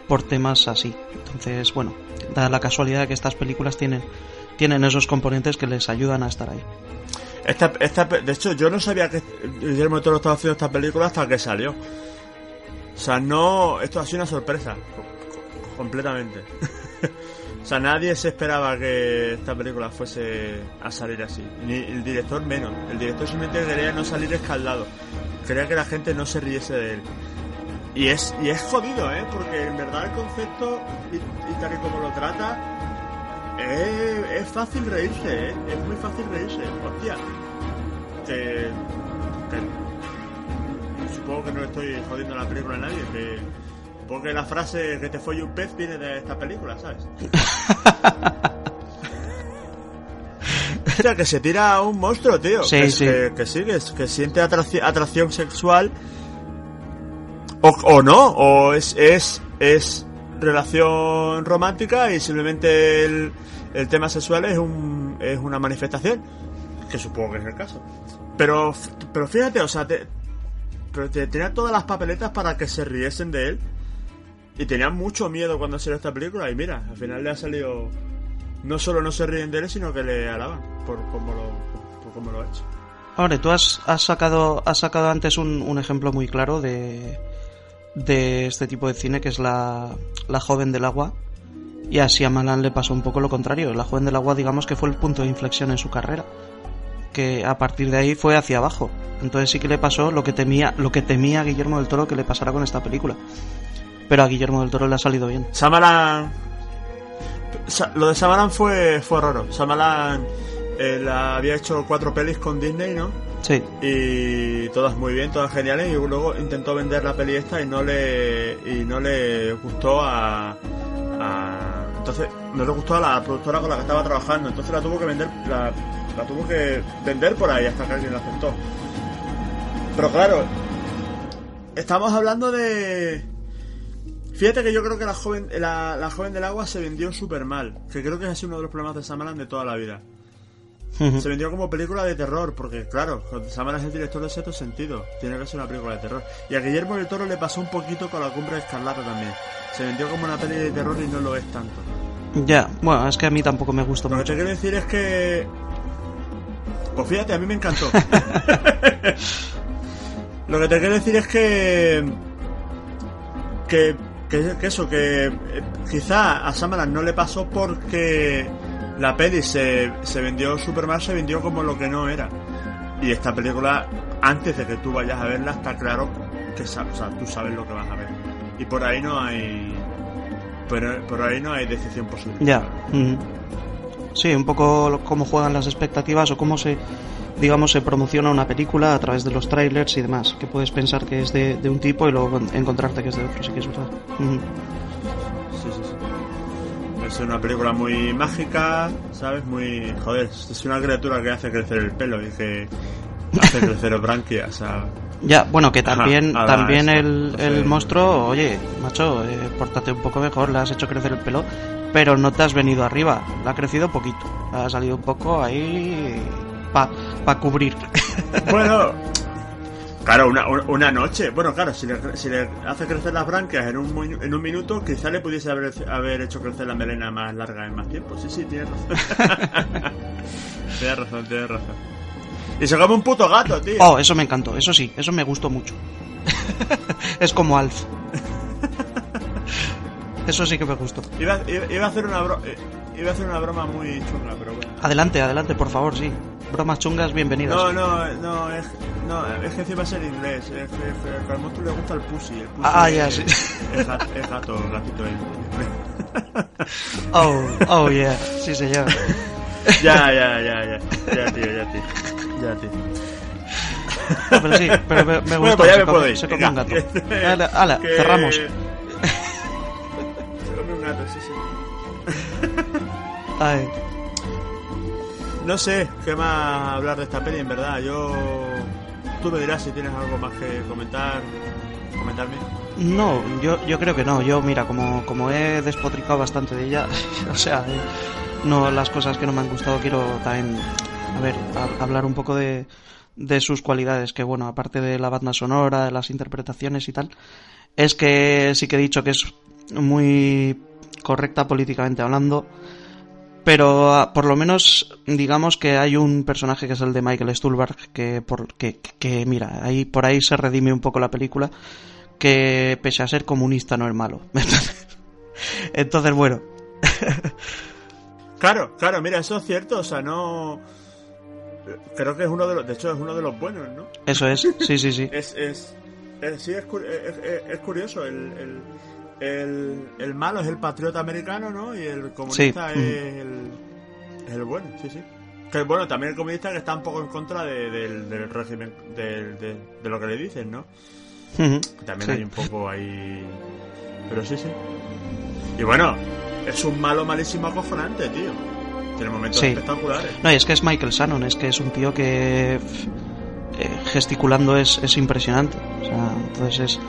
por temas así. Entonces, bueno, da la casualidad que estas películas tienen, tienen esos componentes que les ayudan a estar ahí. Esta, esta, de hecho, yo no sabía que Guillermo del Toro estaba haciendo esta película hasta que salió. O sea, no. Esto ha sido una sorpresa. co- co- completamente. o sea, nadie se esperaba que esta película fuese a salir así. Ni el director menos. El director simplemente quería no salir escaldado. Quería que la gente no se riese de él. Y es, y es jodido, ¿eh? Porque en verdad el concepto, y, y tal y como lo trata, es, es fácil reírse, ¿eh? Es muy fácil reírse. Hostia. Que, que- Supongo que no estoy jodiendo la película a nadie. Que, supongo que la frase que te folle un pez viene de esta película, ¿sabes? Hostia, que se tira a un monstruo, tío. Sí, que, sí. Que, que sí, que, que siente atracción, atracción sexual. O, o no, o es, es, es relación romántica y simplemente el, el tema sexual es, un, es una manifestación. Que supongo que es el caso. Pero, pero fíjate, o sea, te, pero te- tenía todas las papeletas para que se riesen de él. Y tenían mucho miedo cuando salió esta película. Y mira, al final le ha salido. No solo no se ríen de él, sino que le alaban por cómo lo, por cómo lo ha hecho. Ahora, tú has, has, sacado, has sacado antes un, un ejemplo muy claro de, de este tipo de cine, que es la, la joven del agua. Y a Malan le pasó un poco lo contrario. La joven del agua, digamos que fue el punto de inflexión en su carrera. Que a partir de ahí fue hacia abajo. Entonces sí que le pasó lo que temía, lo que temía a Guillermo del Toro que le pasara con esta película. Pero a Guillermo del Toro le ha salido bien. Samalan. Sa- Lo de Samalan fue, fue raro. Samalan eh, había hecho cuatro pelis con Disney, ¿no? Sí, y todas muy bien, todas geniales y luego intentó vender la peli esta y no le y no le gustó a, entonces no le gustó a la productora con la que estaba trabajando, entonces la tuvo que vender la, la tuvo que vender por ahí hasta que alguien la aceptó. Pero claro, estamos hablando de Fíjate que yo creo que la joven la, la joven del agua se vendió súper mal, que creo que es así uno de los problemas de Samalan de toda la vida. Se vendió como película de terror, porque claro, Samaras es el director de cierto sentido. Tiene que ser una película de terror. Y a Guillermo del Toro le pasó un poquito con la cumbre de Escarlata también. Se vendió como una peli de terror y no lo es tanto. ya. Bueno, es que a mí tampoco me gustó Lo que mucho. te quiero decir es que. Pues fíjate, a mí me encantó. Lo que te quiero decir es que. Que, que, que eso, que eh, quizá a Samaras no le pasó porque la peli se, se vendió super mal, se vendió como lo que no era. Y esta película, antes de que tú vayas a verla, está claro que o tú sabes lo que vas a ver. Y por ahí no hay. Pero por ahí no hay decisión posible. Ya. ujú. Sí, un poco cómo juegan las expectativas o cómo se, digamos, se promociona una película a través de los trailers y demás. Que puedes pensar que es de, de un tipo y luego en- encontrarte que es de otro, sí que es verdad. Es una película muy mágica, ¿sabes? Muy. Joder, es una criatura que hace crecer el pelo y que hace crecer branquias, ¿sabes? Ya, bueno, que también, también el, el monstruo, oye, macho, eh, pórtate un poco mejor, le has hecho crecer el pelo, pero no te has venido arriba, le ha crecido poquito, ha salido un poco ahí para pa cubrir. Bueno, claro, una, una noche. Bueno, claro, si le, si le hace crecer las branquias en un, en un minuto, quizá le pudiese haber, haber hecho crecer la melena más larga en más tiempo. Sí, sí, tienes razón. tienes razón, tienes razón. Y se come un puto gato, tío. Oh, eso me encantó, eso sí, eso me gustó mucho. es como Alf. Eso sí que me gustó. Iba, iba, iba a hacer una bro- eh, iba a hacer una broma muy chunga, pero bueno. Adelante, adelante, por favor, sí. Bromas chungas, bienvenidas. No, no, no, es, no, es que encima es en inglés. Es es al monstruo le gusta el pussy. El pussy Ah, ya, sí. Es, gato, gatito en. Oh, oh, yeah, sí señor. Ya, ya, ya, ya. Ya, tío, ya, tío. Ya, tío. No, pero sí, pero me, me Bueno, gustó. pues ya se me come- puedo ir. Se come un gato. Ala, ala, Que- cerramos. Se come un gato, sí, sí. Ay. No sé qué más hablar de esta peli, en verdad. Yo. Tú me dirás si tienes algo más que comentar. Comentarme. No, yo, yo creo que no. Yo, mira, como, como he despotricado bastante de ella, o sea, eh, no las cosas que no me han gustado, quiero también, a ver, hablar un poco de, de sus cualidades, que bueno, aparte de la banda sonora, de las interpretaciones y tal, es que sí que he dicho que es muy correcta políticamente hablando, pero ah, por lo menos digamos que hay un personaje que es el de Michael Stuhlbarg que por que, que mira ahí por ahí se redime un poco la película que pese a ser comunista no es malo entonces bueno Claro, claro, mira, eso es cierto. O sea, no. Creo que es uno de los. De hecho, es uno de los buenos, ¿no? eso es sí sí sí Es. es, es- sí, es, es, es- es curioso. El, el, el, el malo es el patriota americano, ¿no? Y el comunista Sí. es, el, es el bueno, sí, sí. Que bueno, también el comunista que está un poco en contra de- del, del régimen, del- de, de lo que le dicen, ¿no? También sí. hay un poco ahí. Pero sí, sí. Y bueno, es un malo malísimo acojonante, tío. Tiene momentos Sí. espectaculares. no y es que es Michael Shannon es que es un tío que eh, gesticulando es, es impresionante o sea entonces es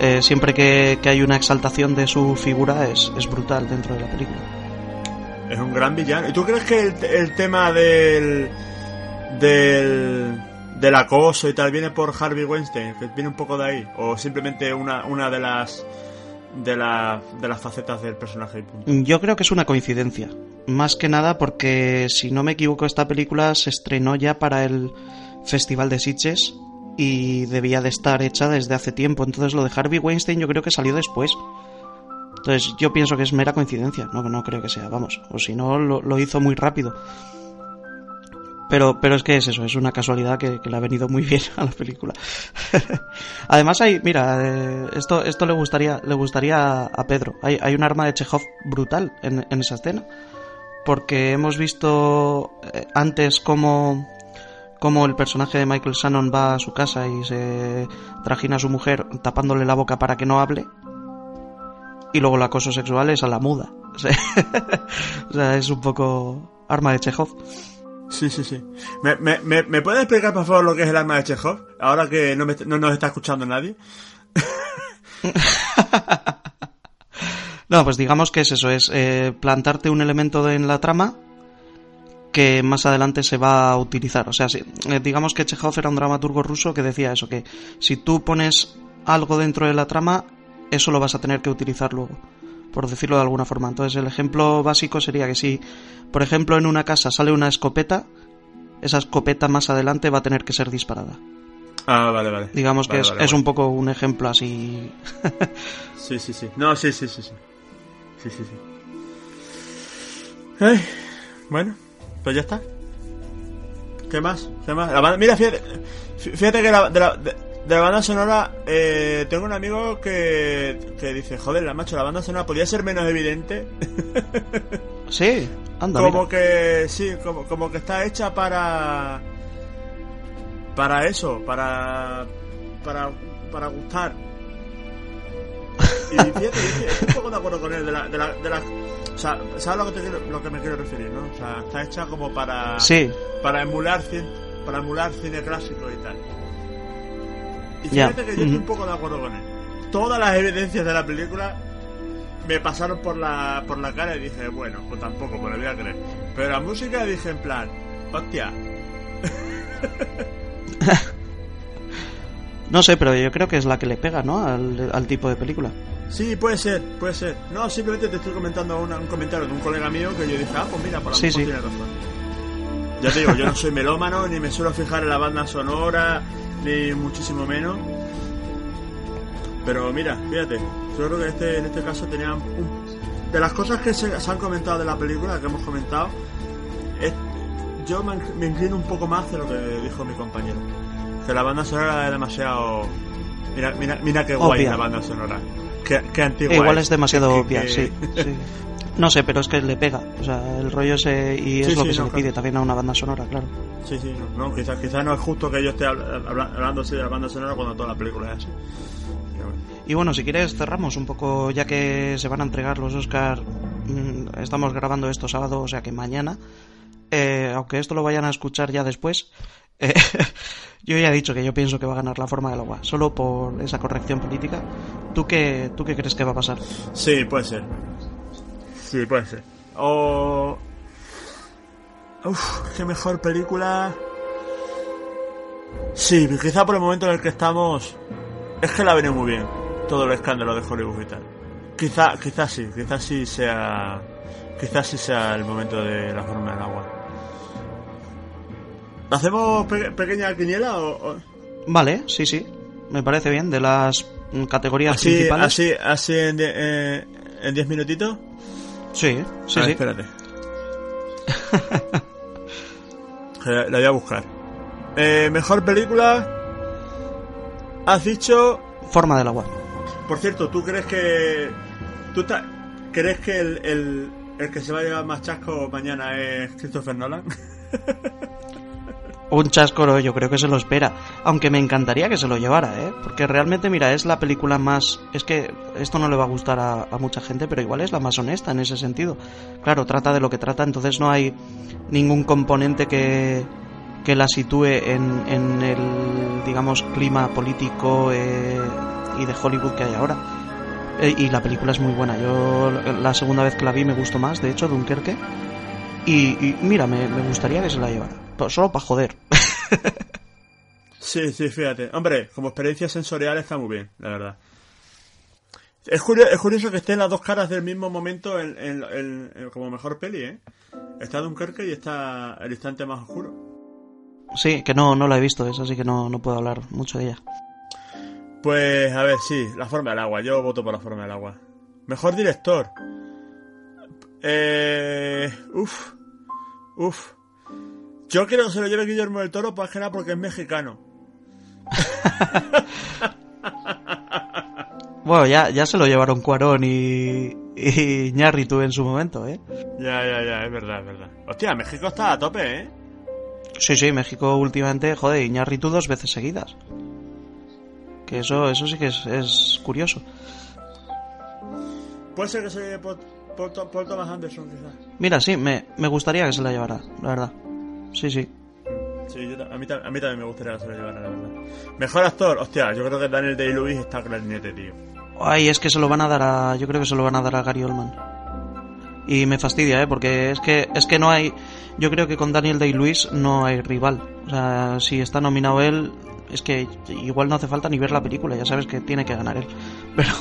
eh, siempre que, que hay una exaltación de su figura es, es brutal dentro de la película Es un gran villano. ¿Y tú crees que el, el tema del. del. del acoso y tal viene por Harvey Weinstein? Que viene un poco de ahí. O simplemente una, una de las. de, la- de las facetas del personaje. Yo creo que es una coincidencia. Más que nada porque, si no me equivoco, esta película se estrenó ya para el Festival de Sitges y debía de estar hecha desde hace tiempo. Entonces lo de Harvey Weinstein yo creo que salió después. Entonces yo pienso que es mera coincidencia, no, no creo que sea, vamos, o si no lo, hizo muy rápido. Pero, pero es que es eso, es una casualidad que, le ha venido muy bien a la película. Además hay, mira, eh, esto, esto le gustaría, le gustaría a Pedro. Hay, hay un arma de Chekhov brutal en, en esa escena. Porque hemos visto eh, antes cómo como el personaje de Michael Shannon va a su casa y se trajina a su mujer tapándole la boca para que no hable. Y luego el acoso sexual es a la muda. O sea, es un poco arma de Chekhov. Sí, sí, sí. ¿Me, me, me, puedes explicar, por favor, lo que es el arma de Chekhov? Ahora que no, no nos está escuchando nadie. no, pues digamos que es eso, es eh, plantarte un elemento en la trama que más adelante se va a utilizar. O sea, si, eh, digamos que Chekhov era un dramaturgo ruso que decía eso, que si tú pones algo dentro de la trama, eso lo vas a tener que utilizar luego, por decirlo de alguna forma. Entonces el ejemplo básico sería que si, por ejemplo, en una casa sale una escopeta, esa escopeta más adelante va a tener que ser disparada. Ah, vale, vale. Digamos que es, es un poco un ejemplo así. sí, sí, sí. No, sí, sí, sí, sí. Sí, sí, sí. Ay, bueno, pues ya está. ¿Qué más? ¿Qué más? mira, fíjate, fíjate que la, de, la, de, la banda sonora, eh, tengo un amigo que, que dice, joder, la macho, la banda sonora podía ser menos evidente. sí, anda. Como que, sí, como, como que está hecha para... Para eso, para... Para, para gustar. Y fíjate, estoy un poco de acuerdo con él, de la, de la, de la o sea, ¿sabes lo que, te lo que me quiero referir, no? O sea, está hecha como para... Sí. Para emular, para emular cine clásico y tal. Y fíjate que yo estoy un poco de acuerdo con él. Todas las evidencias de la película me pasaron por la, por la cara y dije, bueno, pues tampoco, me lo voy a creer. Pero la música dije en plan, hostia. no sé, pero yo creo que es la que le pega, ¿no? Al, al tipo de película. Sí, puede ser, puede ser. No, simplemente te estoy comentando un comentario de un colega mío que yo dije, ah, pues mira, por la sí, sí. tiene razón. Ya te digo, yo no soy melómano, ni me suelo fijar en la banda sonora, ni muchísimo menos. Pero mira, fíjate, yo creo que este, en este caso tenían de las cosas que se, han comentado de la película, que hemos comentado, yo me, inclino un poco más de lo que dijo mi compañero. Que la banda sonora es demasiado... Mira, mira, mira qué guay la banda sonora. Igual es, demasiado obvia, sí, No sé, pero es que le pega. O sea, el rollo ese. Y es lo que se le pide también a una banda sonora, claro. Sí, sí, no. quizás quizá no es justo que yo esté hablando así de la banda sonora cuando toda la película es así. Y bueno, si quieres cerramos un poco, ya que se van a entregar los Oscars. Mm, estamos grabando esto sábado, o sea que mañana. Eh, aunque esto lo vayan a escuchar ya después. Eh, yo ya he dicho que yo pienso que va a ganar la forma del agua, solo por esa corrección política. ¿Tú qué, ¿Tú qué crees que va a pasar? Sí, puede ser. Sí, puede ser. O... Uf, qué mejor película. Sí, quizá por el momento en el que estamos... Es que la viene muy bien. Todo el escándalo de Hollywood y tal. Quizá, quizá sí, quizás sí sea... Quizás sí sea el momento de la forma del agua. ¿Hacemos pequeña quiniela o, Vale, sí, sí. Me parece bien. De las categorías principales. Así, así en 10 eh, minutitos. Sí, sí, sí. Espérate. la voy a buscar. Eh, mejor película. Has dicho. Forma del agua. Por cierto, ¿tú crees que. ¿Tú crees que el, el, el que se va a llevar más chasco mañana es Christopher Nolan? un chascoro yo creo que se lo espera. Aunque me encantaría que se lo llevara, ¿eh? Porque realmente, mira, es la película más... Es que esto no le va a gustar a, mucha gente, pero igual es la más honesta en ese sentido. Claro, trata de lo que trata, entonces no hay ningún componente que, que la sitúe en, en el, digamos, clima político eh, y de Hollywood que hay ahora. Eh, y la película es muy buena. Yo la segunda vez que la vi me gustó más, de hecho, Dunkerque. Y, y mira, me, me gustaría que se la llevara solo para joder. sí, sí, fíjate. Hombre, como experiencia sensorial está muy bien, la verdad. Es curioso, es curioso que estén las dos caras del mismo momento en, como mejor peli, ¿eh? Está Dunkerque y está El instante más oscuro. Sí, que no, no la he visto esa, así que no, no puedo hablar mucho de ella. Pues, a ver, sí, La forma del agua. Yo voto por La forma del agua. Mejor director. Eh... Uf. Uf. Yo creo que se lo lleve Guillermo del Toro, más que nada porque es mexicano. Bueno, ya, ya se lo llevaron Cuarón y, y Ñarritu en su momento, ¿eh? Ya, ya, ya, es verdad, es verdad. Hostia, México está a tope, ¿eh? Sí, sí, México últimamente, joder, Iñárritu dos veces seguidas. Que eso, eso sí que es, es curioso. Puede ser que se por, por, To- por Thomas Anderson, quizás. Mira, sí, me, me gustaría que se la llevara, la verdad. Sí, sí. Sí, yo a, mí, a mí también me gustaría que se lo llevara, la verdad. Mejor actor, hostia, yo creo que Daniel Day-Lewis está clarinete, tío. Ay, es que se lo van a dar a. Yo creo que se lo van a dar a Gary Oldman. Y me fastidia, ¿eh? Porque es que, es que no hay. Yo creo que con Daniel Day-Lewis no hay rival. O sea, si está nominado él, es que igual no hace falta ni ver la película, ya sabes que tiene que ganar él. Pero,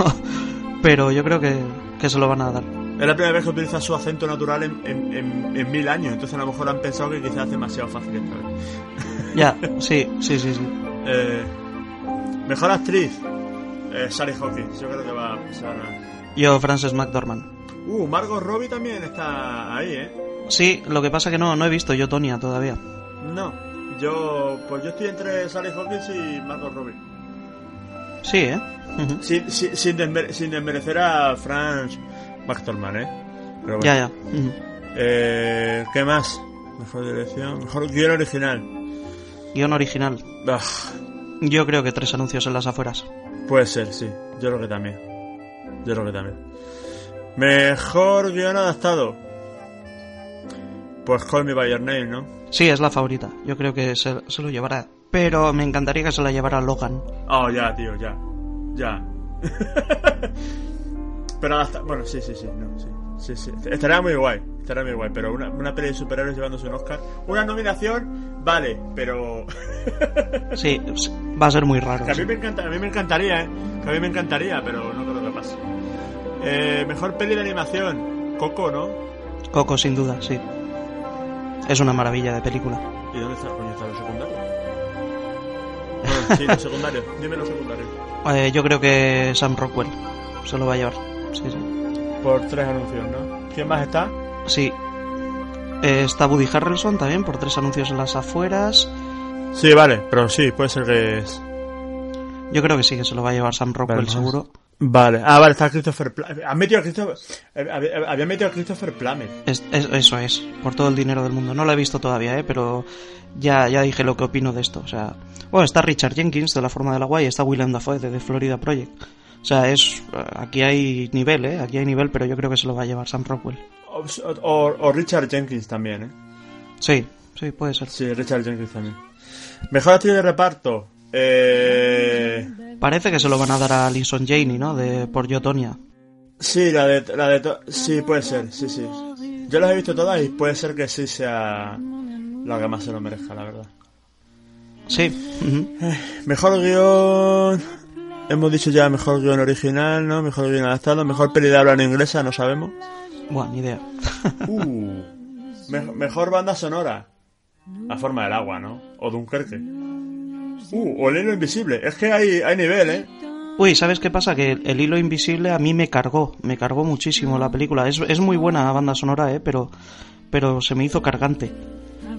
pero yo creo que, que se lo van a dar. Es la primera vez que utiliza su acento natural en, en, en- en mil años, entonces a lo mejor han pensado que quizás es demasiado fácil esta vez. Ya, sí, sí, sí, sí. Eh, mejor actriz, eh, Sally Hawkins, yo creo que va a pasar a... Yo, Frances McDormand. Uh, Margot Robbie también está ahí, ¿eh? Sí, lo que pasa que no, no he visto yo Tonia todavía. No, yo, pues yo estoy entre Sally Hawkins y Margot Robbie. Sí, ¿eh? Sin, sin, sin, desmer- sin desmerecer a Franz McDormand, ¿eh? Pero bueno. Ya, ya. Eh, ¿Qué más? Mejor dirección, mejor guion original. Guión original. Yo creo que tres anuncios en las afueras. puede ser, sí. Yo creo que también. Yo creo que también. Mejor guion adaptado. Pues Call Me By Your Name, ¿no? Sí, es la favorita. Yo creo que se, se lo llevará. Pero me encantaría que se la llevara Logan. Oh, ya, tío, ya. Ya. pero adapta... Bueno, sí, sí, sí. No, sí. Sí, sí. Estaría muy guay. Estaría muy guay. Pero una, una peli de superhéroes llevándose un Oscar. Una nominación, vale, pero... Sí, va a ser muy raro. Que a mí sí. me encanta, a mí me encantaría, ¿eh? Que a mí me encantaría, pero no creo que pase. Eh, mejor peli de animación, Coco, ¿no? Coco, sin duda, sí. Es una maravilla de película. ¿Y dónde está, coño, están los secundarios? Bueno, sí, los secundarios. Dime los secundarios. Eh, yo creo que Sam Rockwell se lo va a llevar. Sí, sí. Por tres anuncios, ¿no? ¿Quién más está? Sí. Eh, está Woody Harrelson también por tres anuncios en las afueras. Sí, vale, pero sí, puede ser que es. Yo creo que sí que se lo va a llevar Sam Rockwell, Vale. seguro. Vale, ah, vale, está Christopher Plummer. Han metido a Christopher. eh, Había, había metido a Christopher Plummer. Es- es- eso es, por todo el dinero del mundo. No lo he visto todavía, ¿eh? pero ya, ya dije lo que opino de esto. O sea, bueno, está Richard Jenkins de La Forma del Agua y está Willem Dafoe de The Florida Project. O sea, es aquí hay nivel, ¿eh? Aquí hay nivel, pero yo creo que se lo va a llevar Sam Rockwell. O, o- o Richard Jenkins también, ¿eh? Sí, sí, puede ser. Sí, Richard Jenkins también. Mejor actriz de reparto. Eh. Parece que se lo van a dar a Alison Janey, ¿no? De por Yo, Tonya. Sí, la de, la de sí, puede ser, sí, sí. Yo las he visto todas y puede ser que sí sea la que más se lo merezca, la verdad. Sí. ujú. Mejor guion... Hemos dicho ya mejor guion original, ¿no? Mejor guion adaptado, mejor peli de habla en inglesa, no sabemos. Buah, ni idea. Uh, me- mejor banda sonora. La forma del agua, ¿no? O Dunkerque. Uh, o el hilo invisible. Es que hay, hay nivel, ¿eh? Uy, ¿sabes qué pasa? Que el, hilo invisible a mí me cargó, me cargó muchísimo la película. Es, es muy buena banda sonora, ¿eh? Pero, pero se me hizo cargante.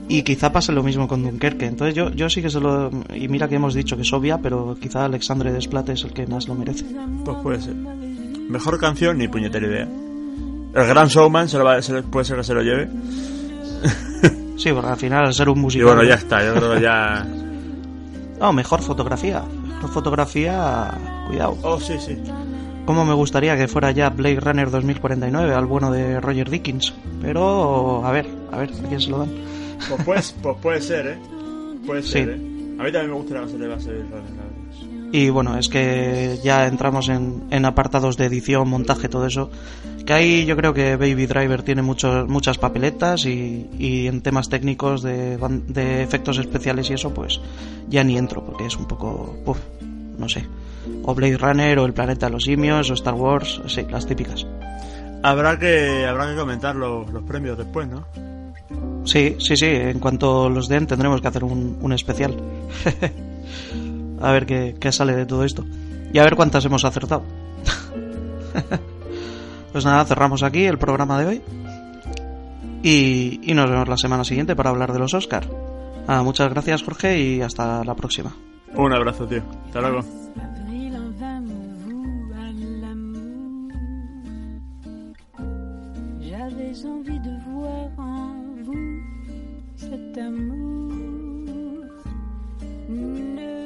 Y quizá pase lo mismo con Dunkerque. Entonces yo, yo sí que se lo... Y mira que hemos dicho que es obvia, pero quizá Alexandre Desplat es el que más lo merece. Pues puede ser. Mejor canción, ni puñetera idea. El Gran Showman se lo va, se lo- puede ser que se lo lleve. Sí, porque al final al ser un Y musical... bueno, ya está, yo creo que ya... No, mejor fotografía. Mejor fotografía... Cuidado. Oh, sí, sí. Cómo me gustaría que fuera ya Blade Runner 2049, al bueno de Roger Dickens. Pero, a ver, a ver, a quién se lo dan. Pues, pues, pues puede ser, ¿eh? Puede Sí. ser, ¿eh? A mí también me gustaría que se le va a ser la verdad. Y bueno, es que ya entramos en, en apartados de edición, montaje, todo eso. Que ahí yo creo que Baby Driver tiene muchos, muchas papeletas y, y en temas técnicos de, de efectos especiales y eso, pues ya ni entro, porque es un poco, no sé. O Blade Runner, o El Planeta de los Simios, o Star Wars, sí, las típicas. Habrá que, habrá que comentar los, los premios después, ¿no? Sí, sí, sí. En cuanto los den, tendremos que hacer un, un especial. a ver qué, qué sale de todo esto. Y a ver cuántas hemos acertado. pues nada, cerramos aquí el programa de hoy. Y, y nos vemos la semana siguiente para hablar de los Oscar. Ah, muchas gracias, Jorge, y hasta la próxima. Un abrazo, tío. Hasta luego. J'avais envie de voir vous cet amour. Ne